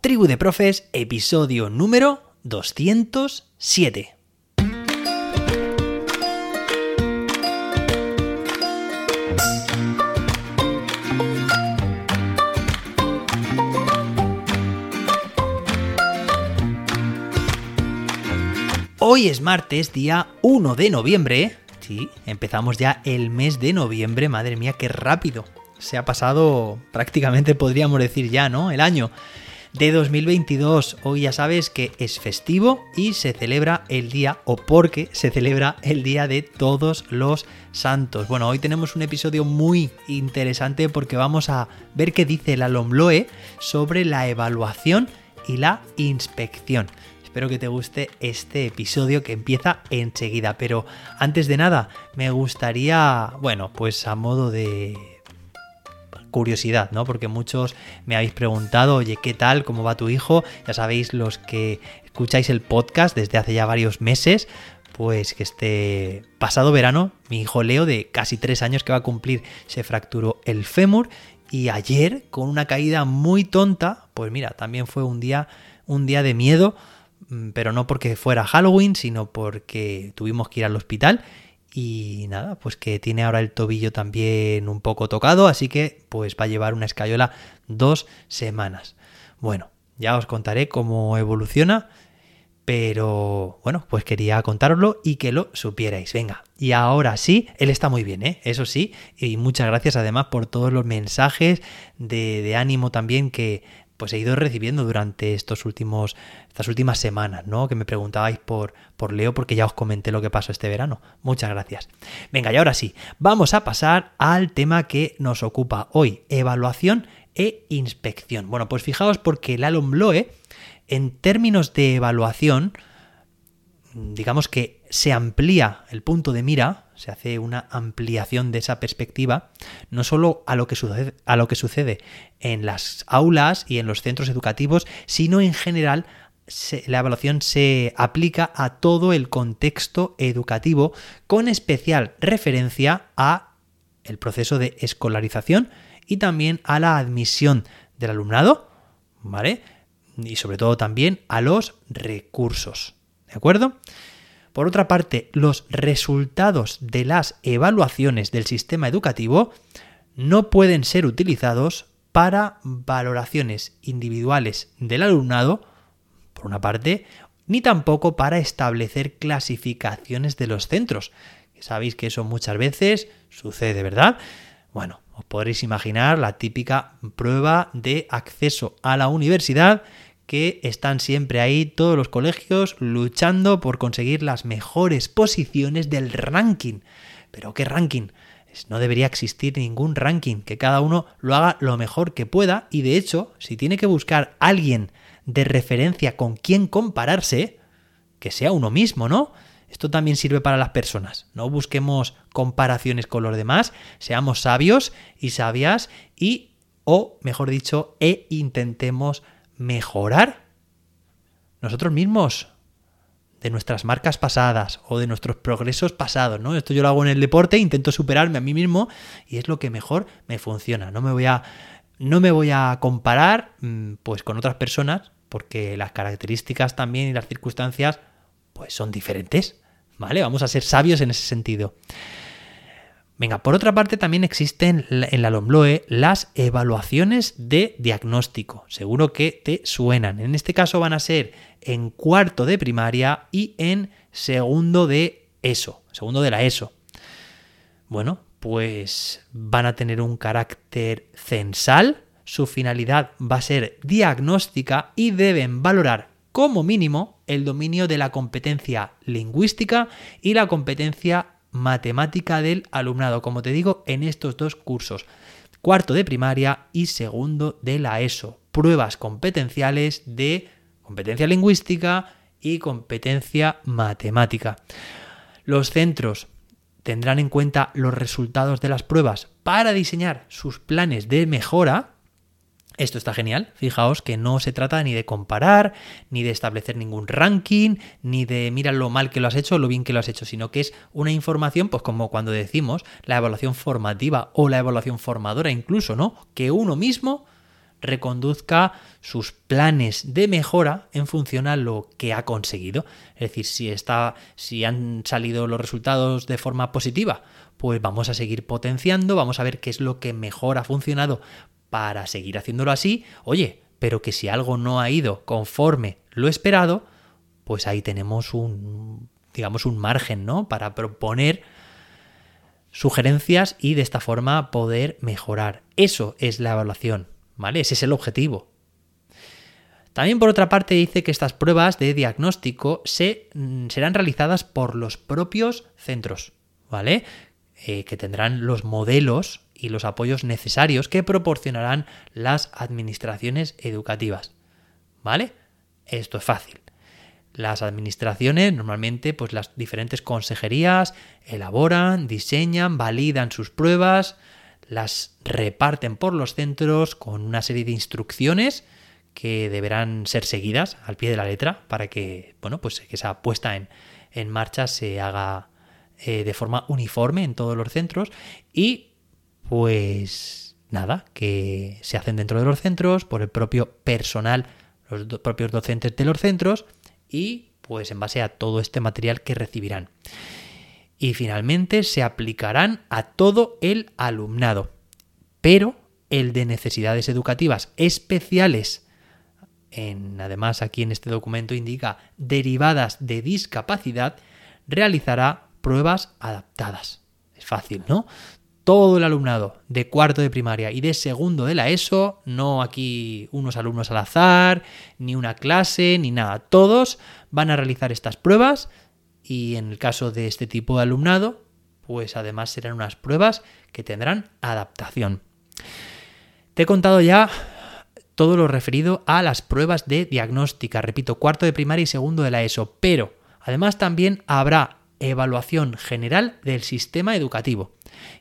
Tribu de Profes, episodio número 207. Hoy es martes, día 1 de noviembre. Sí, empezamos ya el mes de noviembre. Madre mía, qué rápido. Se ha pasado prácticamente, podríamos decir ya, ¿no? El año de 2022. Hoy ya sabes que es festivo y se celebra el día, o porque se celebra el día de todos los santos. Bueno, hoy tenemos un episodio muy interesante porque vamos a ver qué dice la LOMLOE sobre la evaluación y la inspección. Espero que te guste este episodio que empieza enseguida, pero antes de nada me gustaría, bueno, pues a modo de curiosidad, ¿no? Porque muchos me habéis preguntado, oye, ¿qué tal? ¿Cómo va tu hijo? Ya sabéis, los que escucháis el podcast desde hace ya varios meses, pues que este pasado verano, mi hijo Leo, de casi tres años que va a cumplir, se fracturó el fémur y ayer, con una caída muy tonta, pues mira, también fue un día, un día de miedo, mm, pero no porque fuera Halloween, sino porque tuvimos que ir al hospital y nada, pues que tiene ahora el tobillo también un poco tocado, así que pues va a llevar una escayola dos semanas. Bueno, ya os contaré cómo evoluciona, pero bueno, pues quería contároslo y que lo supierais. Venga, y ahora sí, él está muy bien, ¿eh? Eso sí, y muchas gracias además por todos los mensajes de, de ánimo también que pues he ido recibiendo durante estos últimos, estas últimas semanas, ¿no? Que me preguntabais por, por Leo porque ya os comenté lo que pasó este verano. Muchas gracias. Venga, y ahora sí, vamos a pasar al tema que nos ocupa hoy, evaluación e inspección. Bueno, pues fijaos porque el Bloe, en términos de evaluación, digamos que se amplía el punto de mira, se hace una ampliación de esa perspectiva, no solo a lo que sucede, a lo que sucede en las aulas y en los centros educativos, sino en general la evaluación se aplica a todo el contexto educativo con especial referencia a el proceso de escolarización y también a la admisión del alumnado, ¿vale? Y sobre todo también a los recursos. ¿De acuerdo? Por otra parte, los resultados de las evaluaciones del sistema educativo no pueden ser utilizados para valoraciones individuales del alumnado, por una parte, ni tampoco para establecer clasificaciones de los centros. Sabéis que eso muchas veces sucede, ¿verdad? Bueno, os podréis imaginar la típica prueba de acceso a la universidad que están siempre ahí todos los colegios luchando por conseguir las mejores posiciones del ranking. Pero ¿qué ranking? No debería existir ningún ranking, que cada uno lo haga lo mejor que pueda y de hecho, si tiene que buscar alguien de referencia con quien compararse, que sea uno mismo, ¿no? Esto también sirve para las personas. No busquemos comparaciones con los demás, seamos sabios y sabias y, o mejor dicho, e intentemos mejorar nosotros mismos de nuestras marcas pasadas o de nuestros progresos pasados, ¿no? Esto yo lo hago en el deporte, intento superarme a mí mismo y es lo que mejor me funciona. No me voy a no me voy a comparar mm, pues con otras personas porque las características también y las circunstancias pues son diferentes, ¿vale? Vamos a ser sabios en ese sentido. Venga, por otra parte también existen en la LOMLOE las evaluaciones de diagnóstico. Seguro que te suenan. En este caso van a ser en cuarto de primaria y en segundo de ESO, segundo de la ESO. Bueno, pues van a tener un carácter censal, su finalidad va a ser diagnóstica y deben valorar como mínimo el dominio de la competencia lingüística y la competencia matemática del alumnado, como te digo, en estos dos cursos, cuarto de primaria y segundo de la ESO, pruebas competenciales de competencia lingüística y competencia matemática. Los centros tendrán en cuenta los resultados de las pruebas para diseñar sus planes de mejora esto está genial. Fijaos que no se trata ni de comparar, ni de establecer ningún ranking, ni de mira lo mal que lo has hecho lo bien que lo has hecho, sino que es una información, pues como cuando decimos la evaluación formativa o la evaluación formadora incluso, ¿no? Que uno mismo reconduzca sus planes de mejora en función a lo que ha conseguido. Es decir, si está, si han salido los resultados de forma positiva, pues vamos a seguir potenciando, vamos a ver qué es lo que mejor ha funcionado para seguir haciéndolo así. Oye, pero que si algo no ha ido conforme lo esperado, pues ahí tenemos un, digamos, un margen, ¿no? Para proponer sugerencias y de esta forma poder mejorar. Eso es la evaluación, ¿vale? Ese es el objetivo. También por otra parte dice que estas pruebas de diagnóstico se, mm, serán realizadas por los propios centros, ¿vale? Eh, que tendrán los modelos y los apoyos necesarios que proporcionarán las administraciones educativas, ¿vale? Esto es fácil. Las administraciones, normalmente, pues las diferentes consejerías elaboran, diseñan, validan sus pruebas, las reparten por los centros con una serie de instrucciones que deberán ser seguidas al pie de la letra para que, bueno, pues que esa puesta en, en marcha se haga eh, de forma uniforme en todos los centros y pues nada, que se hacen dentro de los centros por el propio personal, los propios docentes de los centros y pues en base a todo este material que recibirán. Y finalmente se aplicarán a todo el alumnado, pero el de necesidades educativas especiales, en, además aquí en este documento indica derivadas de discapacidad, realizará pruebas adaptadas. Es fácil, ¿no? Todo el alumnado de cuarto de primaria y de segundo de la ESO, no aquí unos alumnos al azar, ni una clase, ni nada. Todos van a realizar estas pruebas y en el caso de este tipo de alumnado, pues además serán unas pruebas que tendrán adaptación. Te he contado ya todo lo referido a las pruebas de diagnóstica, repito, cuarto de primaria y segundo de la ESO, pero además también habrá evaluación general del sistema educativo.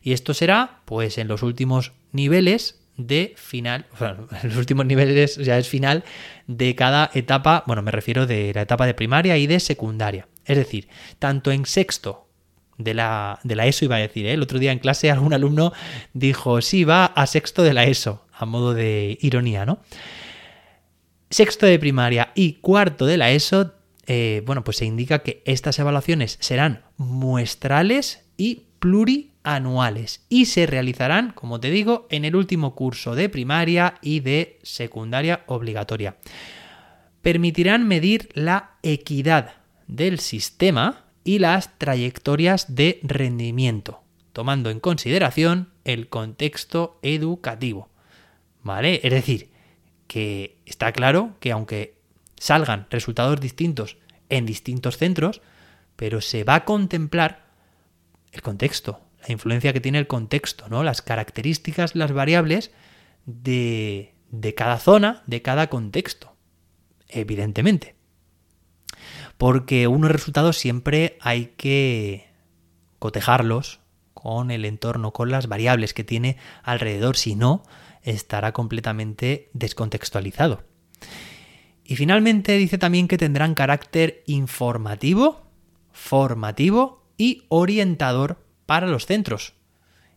Y esto será, pues, en los últimos niveles de final, en los últimos niveles ya es final de cada etapa, bueno, me refiero de la etapa de primaria y de secundaria. Es decir, tanto en sexto de la, de la ESO iba a decir, ¿eh? el otro día en clase algún alumno dijo, sí, va a sexto de la ESO, a modo de ironía, ¿no? Sexto de primaria y cuarto de la ESO eh, bueno, pues se indica que estas evaluaciones serán muestrales y plurianuales y se realizarán, como te digo, en el último curso de primaria y de secundaria obligatoria. Permitirán medir la equidad del sistema y las trayectorias de rendimiento, tomando en consideración el contexto educativo. ¿Vale? Es decir, que está claro que aunque salgan resultados distintos en distintos centros, pero se va a contemplar el contexto, la influencia que tiene el contexto, ¿no? Las características, las variables de, de cada zona, de cada contexto, evidentemente. Porque unos resultados siempre hay que cotejarlos con el entorno, con las variables que tiene alrededor, si no, estará completamente descontextualizado. Y finalmente dice también que tendrán carácter informativo, formativo y orientador para los centros.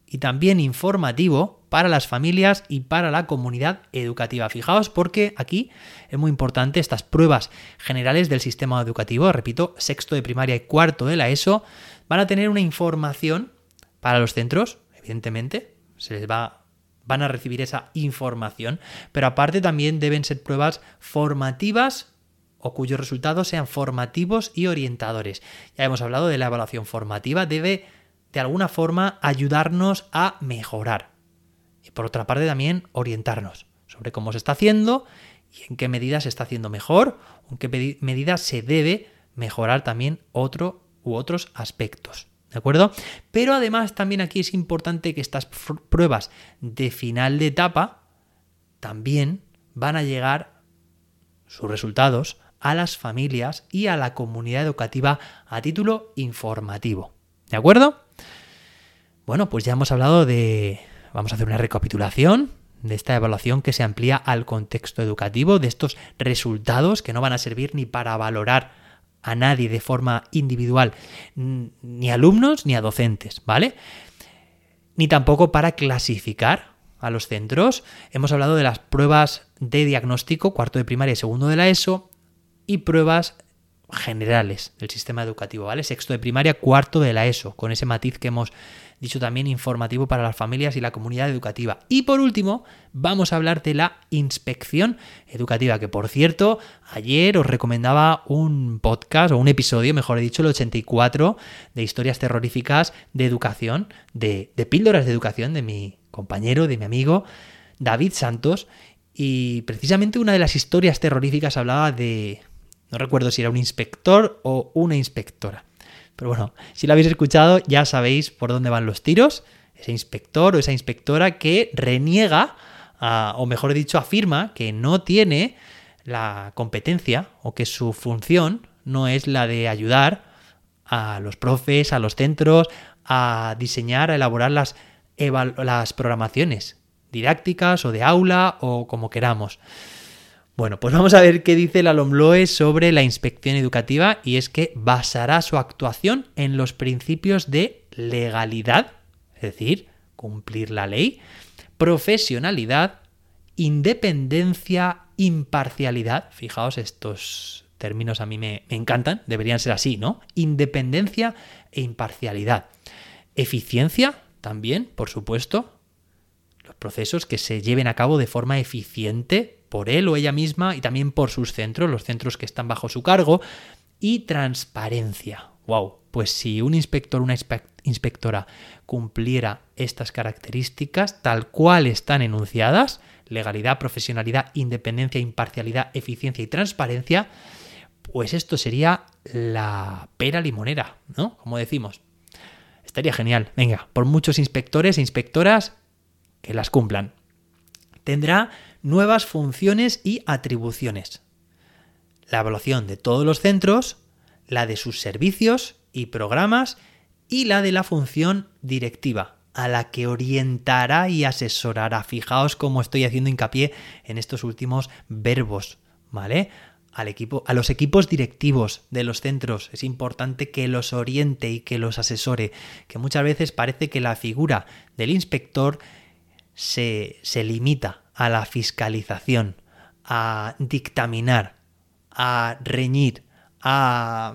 Y también informativo para las familias y para la comunidad educativa. Fijaos porque aquí es muy importante estas pruebas generales del sistema educativo, repito, sexto de primaria y cuarto de la ESO, van a tener una información para los centros, evidentemente, se les va van a recibir esa información, pero aparte también deben ser pruebas formativas o cuyos resultados sean formativos y orientadores. Ya hemos hablado de la evaluación formativa, debe de alguna forma ayudarnos a mejorar. Y por otra parte también orientarnos sobre cómo se está haciendo y en qué medida se está haciendo mejor, o en qué medida se debe mejorar también otro u otros aspectos. ¿De acuerdo? Pero además también aquí es importante que estas pruebas de final de etapa también van a llegar sus resultados a las familias y a la comunidad educativa a título informativo. ¿De acuerdo? Bueno, pues ya hemos hablado de... Vamos a hacer una recapitulación de esta evaluación que se amplía al contexto educativo, de estos resultados que no van a servir ni para valorar a nadie de forma individual, ni alumnos ni a docentes, ¿vale? Ni tampoco para clasificar a los centros. Hemos hablado de las pruebas de diagnóstico, cuarto de primaria y segundo de la ESO, y pruebas generales del sistema educativo, ¿vale? Sexto de primaria, cuarto de la ESO, con ese matiz que hemos dicho también informativo para las familias y la comunidad educativa. Y por último, vamos a hablar de la inspección educativa, que por cierto, ayer os recomendaba un podcast o un episodio, mejor dicho, el 84 de historias terroríficas de educación, de, de píldoras de educación de mi compañero, de mi amigo David Santos. Y precisamente una de las historias terroríficas hablaba de, no recuerdo si era un inspector o una inspectora pero bueno, si lo habéis escuchado ya sabéis por dónde van los tiros. Ese inspector o esa inspectora que reniega, o mejor dicho, afirma que no tiene la competencia o que su función no es la de ayudar a los profes, a los centros, a diseñar, a elaborar las, las programaciones didácticas o de aula o como queramos. Bueno, pues vamos a ver qué dice la LOMLOE sobre la inspección educativa y es que basará su actuación en los principios de legalidad, es decir, cumplir la ley, profesionalidad, independencia, imparcialidad, fijaos estos términos a mí me, encantan, deberían ser así, ¿no? Independencia e imparcialidad. Eficiencia, también, por supuesto, los procesos que se lleven a cabo de forma eficiente por él o ella misma y también por sus centros, los centros que están bajo su cargo, y transparencia. Wow, pues si un inspector o una inspectora cumpliera estas características tal cual están enunciadas, legalidad, profesionalidad, independencia, imparcialidad, eficiencia y transparencia, pues esto sería la pera limonera, ¿no? Como decimos. Estaría genial. Venga, por muchos inspectores e inspectoras que las cumplan. Tendrá nuevas funciones y atribuciones. La evaluación de todos los centros, la de sus servicios y programas y la de la función directiva, a la que orientará y asesorará. Fijaos cómo estoy haciendo hincapié en estos últimos verbos, ¿vale? Al equipo, a los equipos directivos de los centros es importante que los oriente y que los asesore, que muchas veces parece que la figura del inspector se, se limita a la fiscalización, a dictaminar, a reñir, a,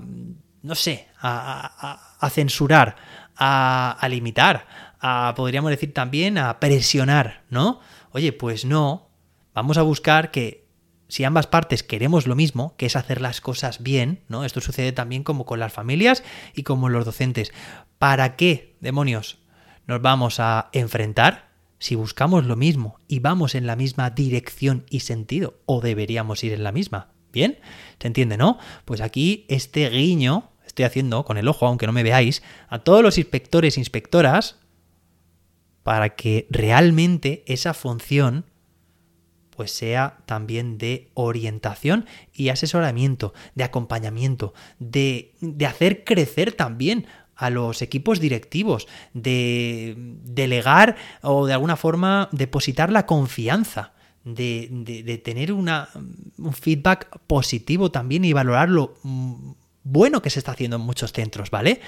no sé, a, censurar, a, a, limitar, a, podríamos decir también, a presionar, ¿no? Oye, pues no, vamos a buscar que si ambas partes queremos lo mismo, que es hacer las cosas bien, ¿no? Esto sucede también como con las familias y como los docentes. ¿Para qué, demonios, nos vamos a enfrentar? Si buscamos lo mismo y vamos en la misma dirección y sentido, o deberíamos ir en la misma. ¿Bien? ¿Se entiende, no? Pues aquí este guiño estoy haciendo con el ojo, aunque no me veáis, a todos los inspectores e inspectoras para que realmente esa función pues sea también de orientación y asesoramiento, de acompañamiento, de, de hacer crecer también a los equipos directivos, de delegar o de alguna forma depositar la confianza, de, tener una, un feedback positivo también y valorar lo bueno que se está haciendo en muchos centros, ¿vale?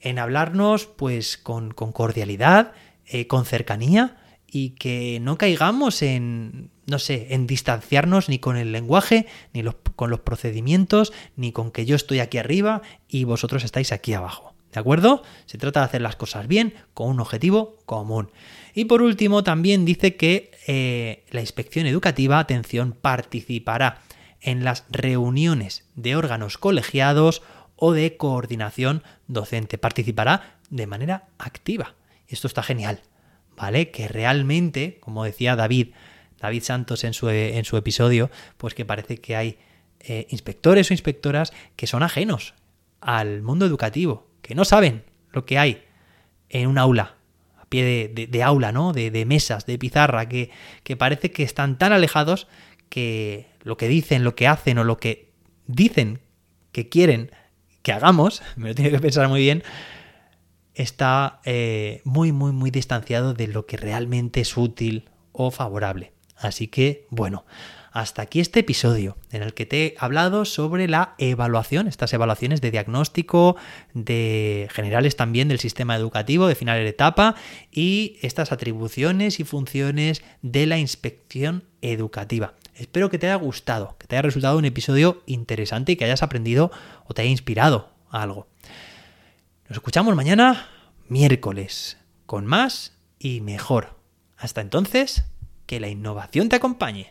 En hablarnos pues con, cordialidad, eh, con cercanía y que no caigamos en, no sé, en distanciarnos ni con el lenguaje, ni con los procedimientos, ni con que yo estoy aquí arriba y vosotros estáis aquí abajo. ¿De acuerdo? Se trata de hacer las cosas bien con un objetivo común. Y por último, también dice que eh, la inspección educativa, atención, participará en las reuniones de órganos colegiados o de coordinación docente. Participará de manera activa. Esto está genial, ¿vale? Que realmente, como decía David, David Santos en su, en su episodio, pues que parece que hay eh, inspectores o inspectoras que son ajenos al mundo educativo, no saben lo que hay en un aula, a pie de, aula, ¿no? De, mesas, de pizarra, que, que parece que están tan alejados que lo que dicen, lo que hacen o lo que dicen que quieren que hagamos, me lo tiene que pensar muy bien, está eh, muy, muy, muy distanciado de lo que realmente es útil o favorable. Así que, bueno, hasta aquí este episodio en el que te he hablado sobre la evaluación, estas evaluaciones de diagnóstico, de generales también del sistema educativo, de final de etapa y estas atribuciones y funciones de la inspección educativa. Espero que te haya gustado, que te haya resultado un episodio interesante y que hayas aprendido o te haya inspirado algo. Nos escuchamos mañana, miércoles, con más y mejor. Hasta entonces, que la innovación te acompañe.